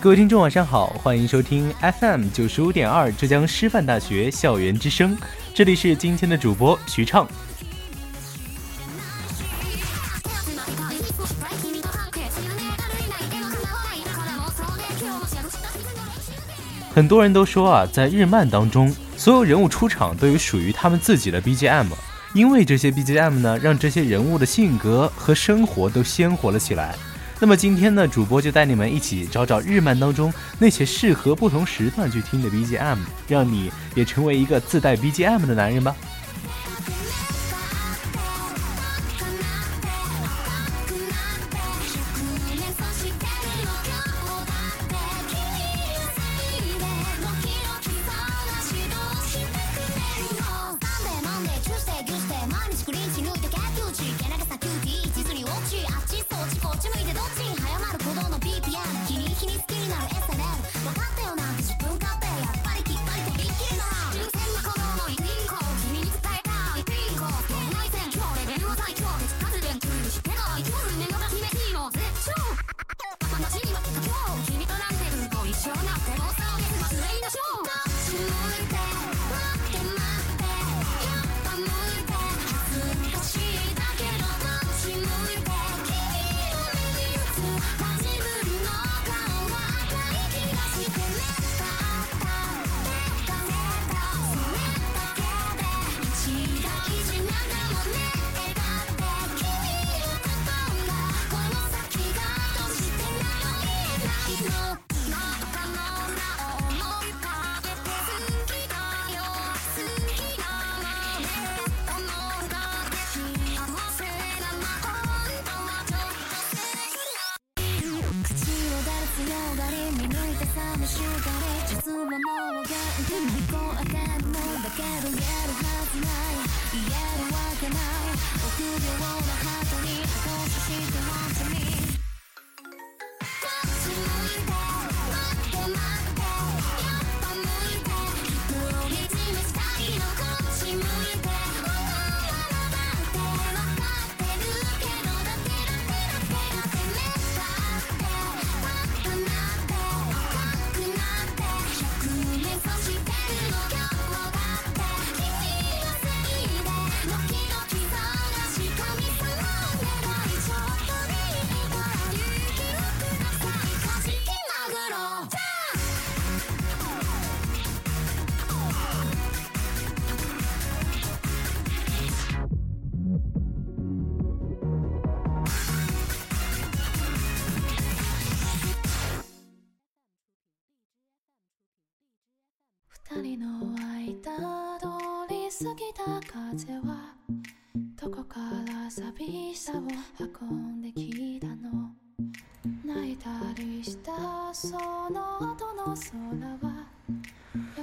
各位听众，晚上好，欢迎收听 FM 九十五点二浙江师范大学校园之声，这里是今天的主播徐畅。很多人都说啊，在日漫当中，所有人物出场都有属于他们自己的 BGM，因为这些 BGM 呢，让这些人物的性格和生活都鲜活了起来。那么今天呢，主播就带你们一起找找日漫当中那些适合不同时段去听的 BGM，让你也成为一个自带 BGM 的男人吧。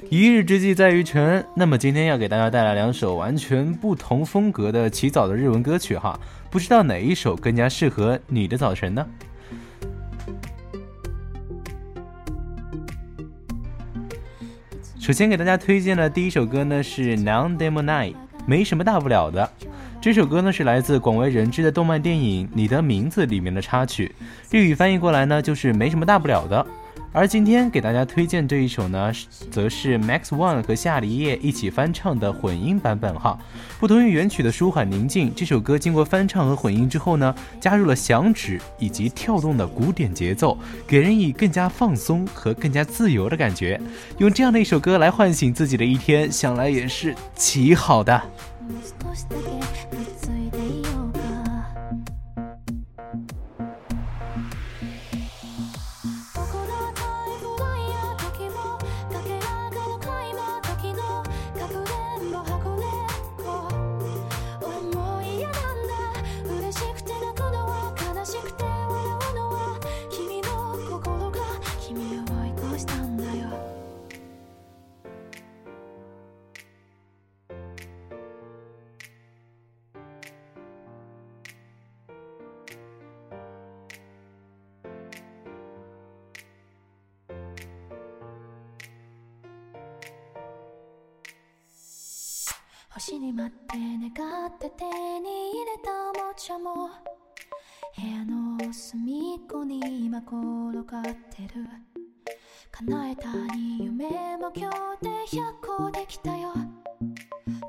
一日之计在于晨，那么今天要给大家带来两首完全不同风格的起早的日文歌曲哈，不知道哪一首更加适合你的早晨呢？首先给大家推荐的第一首歌呢是《Non Demo Night》，没什么大不了的。这首歌呢是来自广为人知的动漫电影《你的名字》里面的插曲，日语翻译过来呢就是没什么大不了的。而今天给大家推荐这一首呢，则是 Max One 和夏梨叶一起翻唱的混音版本哈。不同于原曲的舒缓宁静，这首歌经过翻唱和混音之后呢，加入了响指以及跳动的古典节奏，给人以更加放松和更加自由的感觉。用这样的一首歌来唤醒自己的一天，想来也是极好的。星に待って願って手に入れたおもちゃも部屋の隅っこに今転がってる。叶えたに夢も今日で100個できたよ。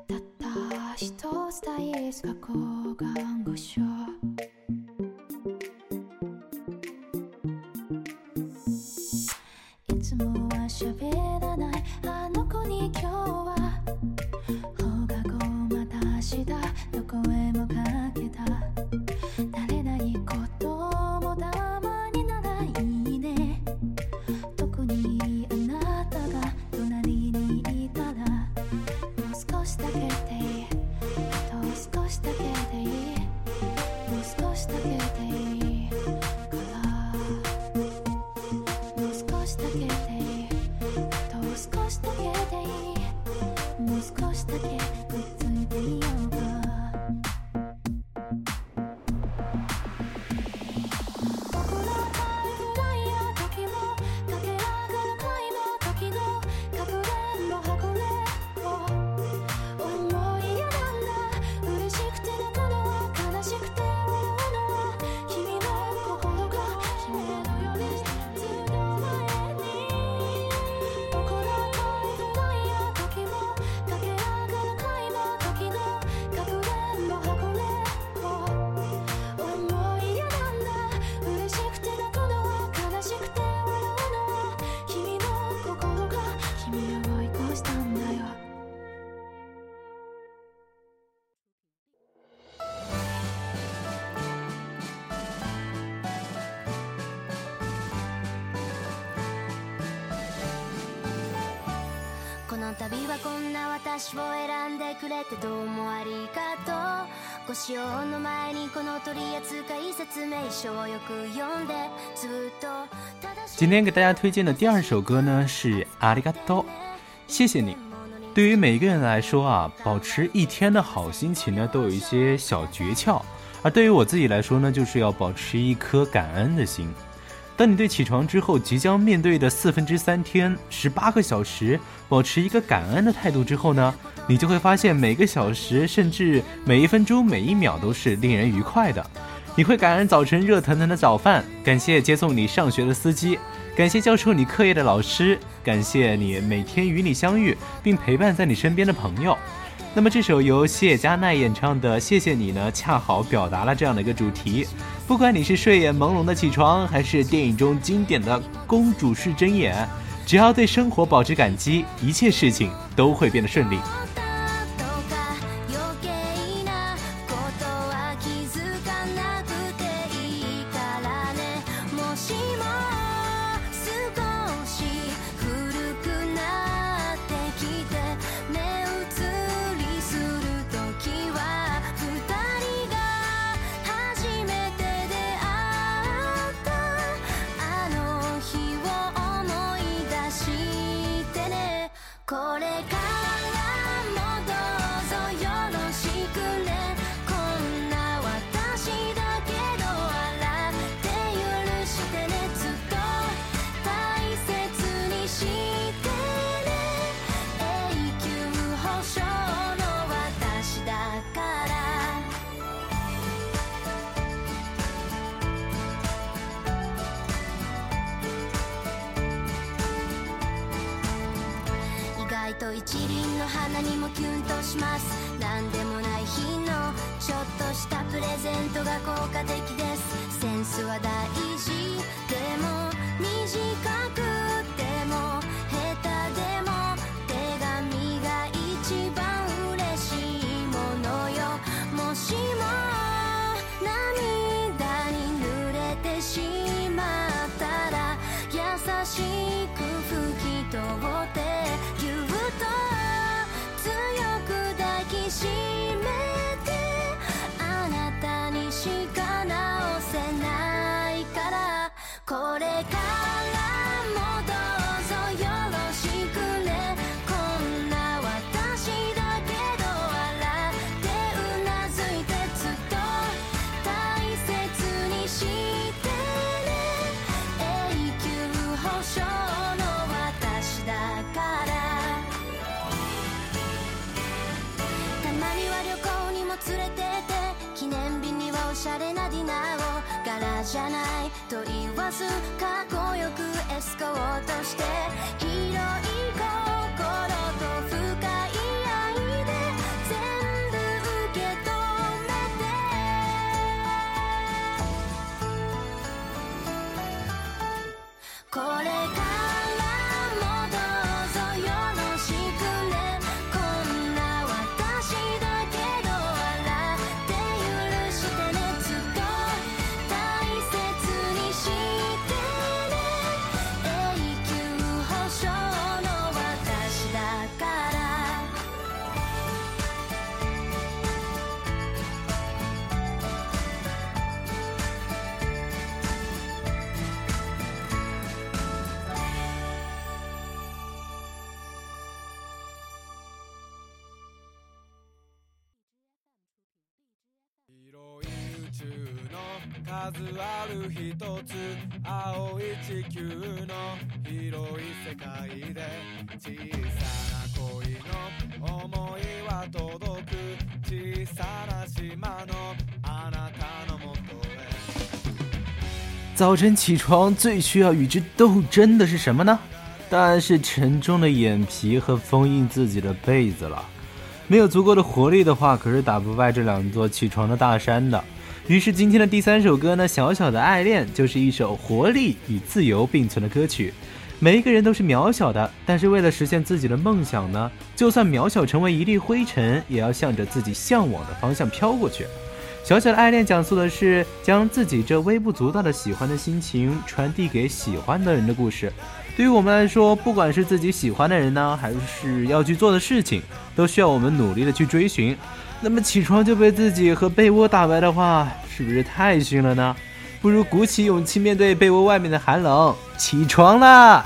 たった一つ大好き学校看護所私を選んでくれてどうもありがとうご使用の前にこの取扱説明書をよく読んでずっと正しい今天给大家推荐的第二首歌呢是阿里嘎多，谢谢你。对于每一个人来说啊，保持一天的好心情呢，都有一些小诀窍。而对于我自己来说呢，就是要保持一颗感恩的心。 当你对起床之后即将面对的四分之三天、十八个小时保持一个感恩的态度之后呢，你就会发现每个小时，甚至每一分钟、每一秒都是令人愉快的。你会感恩早晨热腾腾的早饭，感谢接送你上学的司机，感谢教授你课业的老师，感谢你每天与你相遇并陪伴在你身边的朋友。那么这首由谢佳奈演唱的《谢谢你》呢，恰好表达了这样的一个主题。不管你是睡眼朦胧的起床，还是电影中经典的公主式睁眼，只要对生活保持感激，一切事情都会变得顺利。と一輪の花にもキュンとします。何でもない日のちょっとしたプレゼントが効果的でずかっこよくエスコートして数ある一つ青い地球の広い世界で小さな恋の思いは届く小さな島のあなたのもとへ早晨起床最需要与之斗争的是什么呢？当然是沉重的眼皮和封印自己的被子了。没有足够的活力的话，可是打不败这两座起床的大山的。 于是今天的第三首歌呢，《小小的爱恋》就是一首活力与自由并存的歌曲。每一个人都是渺小的，但是为了实现自己的梦想呢，就算渺小成为一粒灰尘，也要向着自己向往的方向飘过去。小小的爱恋讲述的是将自己这微不足道的喜欢的心情传递给喜欢的人的故事。对于我们来说，不管是自己喜欢的人呢，还是要去做的事情，都需要我们努力的去追寻。那么起床就被自己和被窝打败的话，是不是太逊了呢？不如鼓起勇气面对被窝外面的寒冷，起床啦！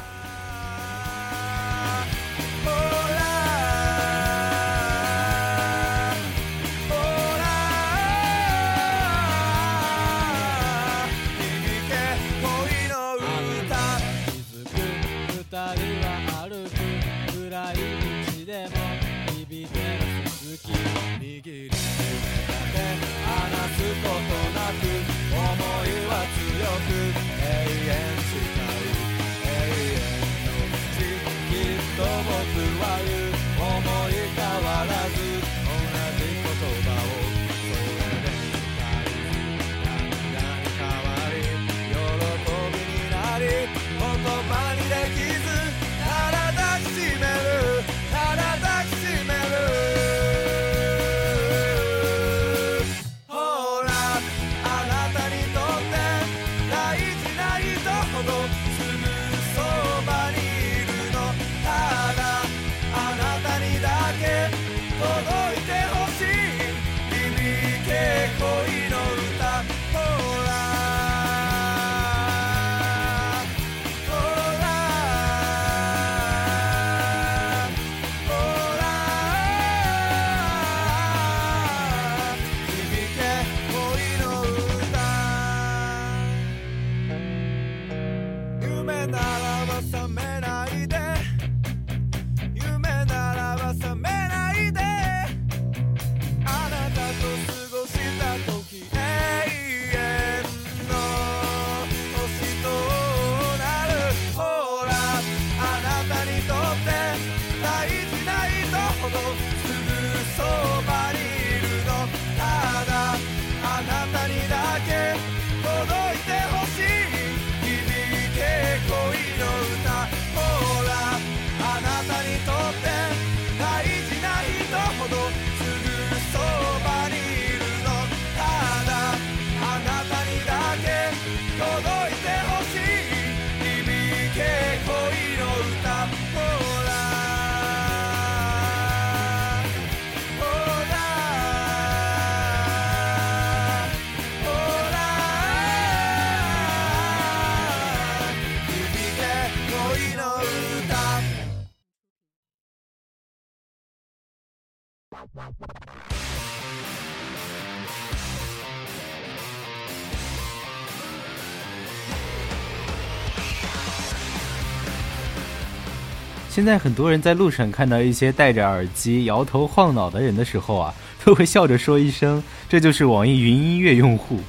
现在很多人在路上看到一些戴着耳机摇头晃脑的人的时候啊，都会笑着说一声：“这就是网易云音乐用户。”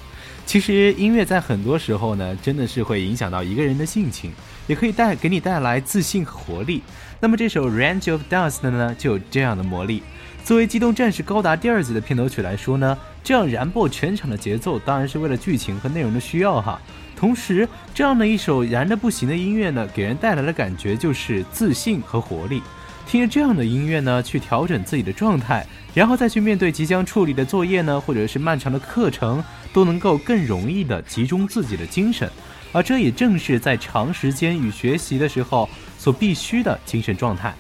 其实音乐在很多时候呢，真的是会影响到一个人的性情，也可以带给你带来自信和活力。那么这首《Range of Dust》呢，就有这样的魔力。作为《机动战士高达》第二季的片头曲来说呢，这样燃爆全场的节奏，当然是为了剧情和内容的需要哈。同时，这样的一首燃的不行的音乐呢，给人带来的感觉就是自信和活力。听着这样的音乐呢，去调整自己的状态，然后再去面对即将处理的作业呢，或者是漫长的课程，都能够更容易的集中自己的精神。而这也正是在长时间与学习的时候所必须的精神状态。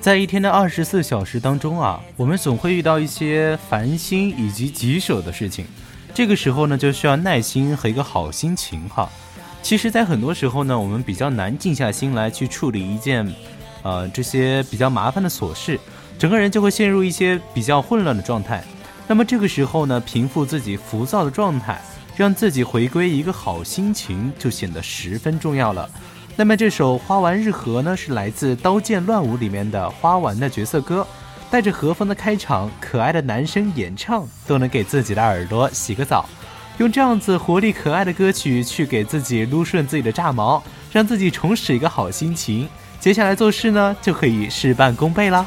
在一天的二十四小时当中啊，我们总会遇到一些烦心以及棘手的事情，这个时候呢，就需要耐心和一个好心情哈。其实，在很多时候呢，我们比较难静下心来去处理一件，呃，这些比较麻烦的琐事，整个人就会陷入一些比较混乱的状态。那么这个时候呢，平复自己浮躁的状态，让自己回归一个好心情，就显得十分重要了。那么这首《花丸日和》呢，是来自《刀剑乱舞》里面的花丸的角色歌，带着和风的开场，可爱的男生演唱，都能给自己的耳朵洗个澡。用这样子活力可爱的歌曲去给自己撸顺自己的炸毛，让自己重拾一个好心情。接下来做事呢，就可以事半功倍啦。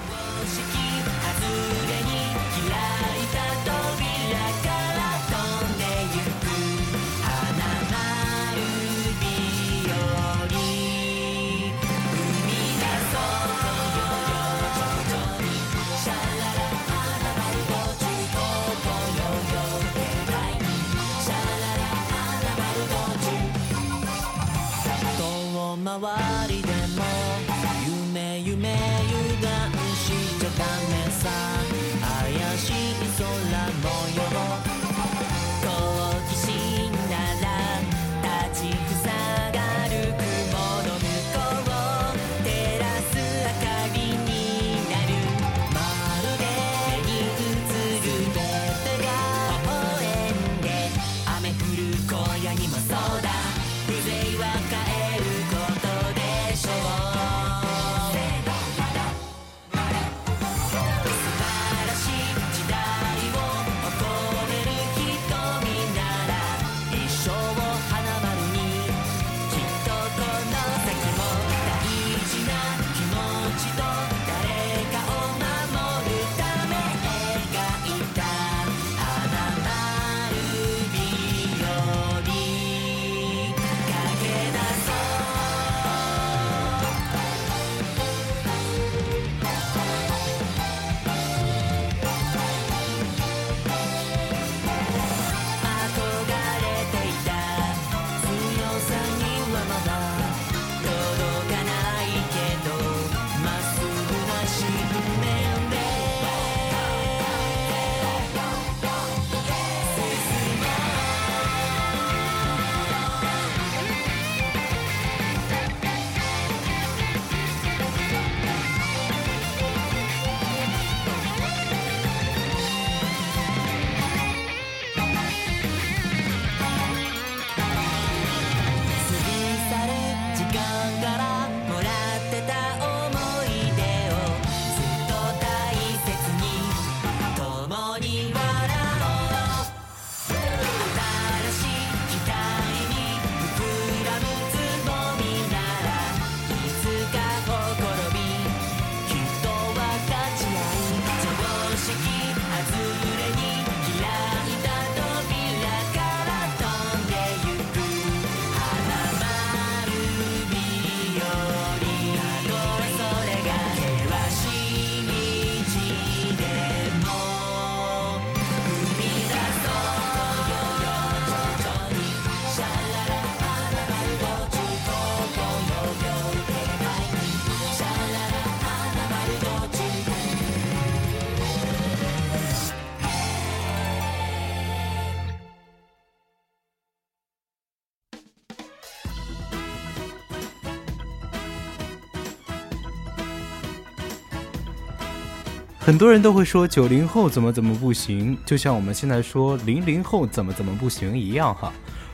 很多人都会说九零后怎么怎么不行，就像我们现在说零零后怎么怎么不行一样哈。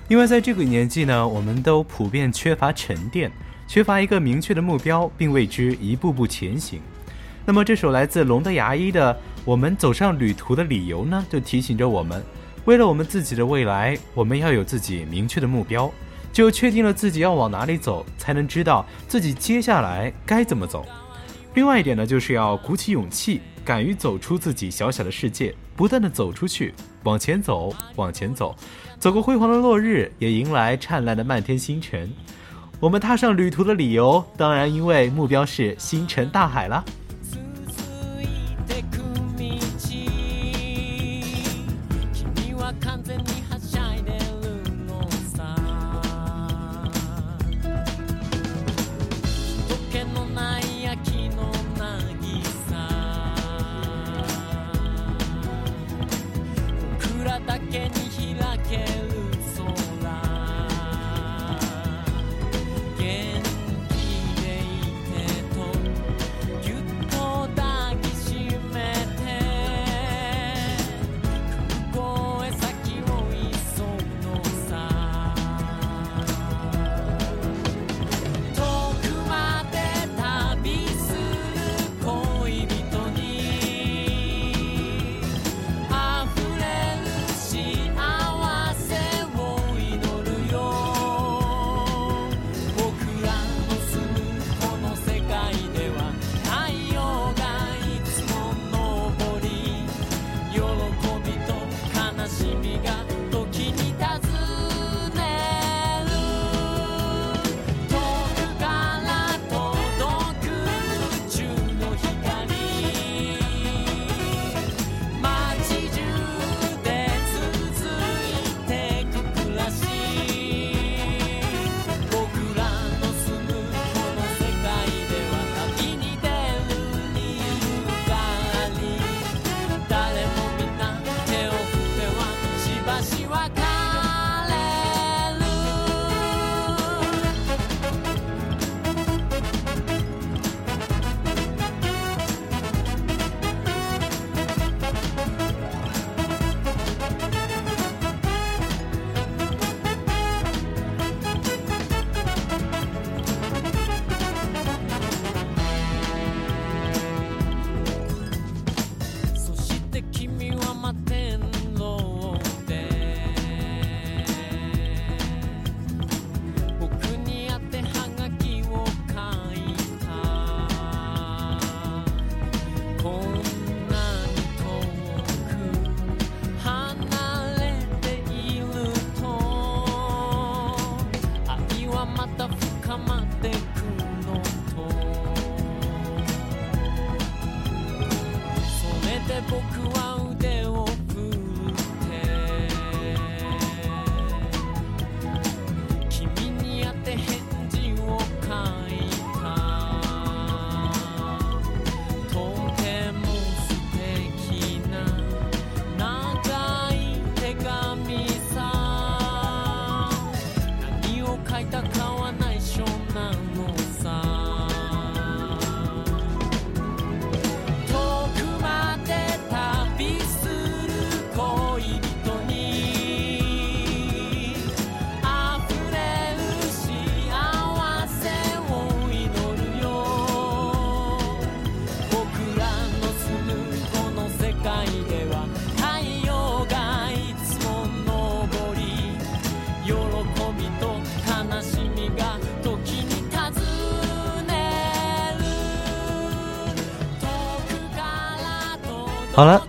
因为在这个年纪呢，我们都普遍缺乏沉淀，缺乏一个明确的目标，并为之一步步前行。那么这首来自龙的牙医的《我们走上旅途的理由》呢，就提醒着我们，为了我们自己的未来，我们要有自己明确的目标。只有确定了自己要往哪里走，才能知道自己接下来该怎么走。另外一点呢，就是要鼓起勇气，敢于走出自己小小的世界，不断的走出去，往前走，往前走，走过辉煌的落日，也迎来灿烂的漫天星辰。我们踏上旅途的理由，当然因为目标是星辰大海了。に君は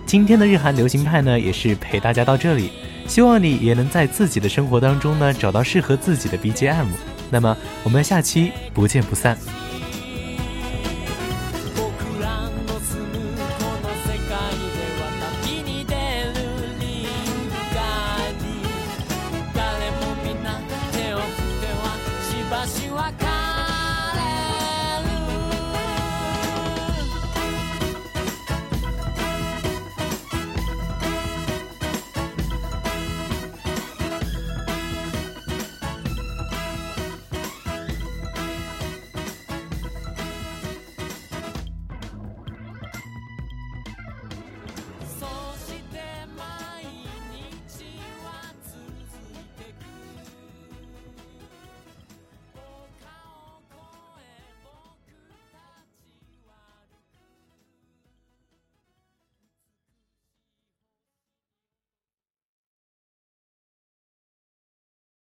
今天的日韩流行派呢，也是陪大家到这里。希望你也能在自己的生活当中呢，找到适合自己的 BGM。那么，我们下期不见不散。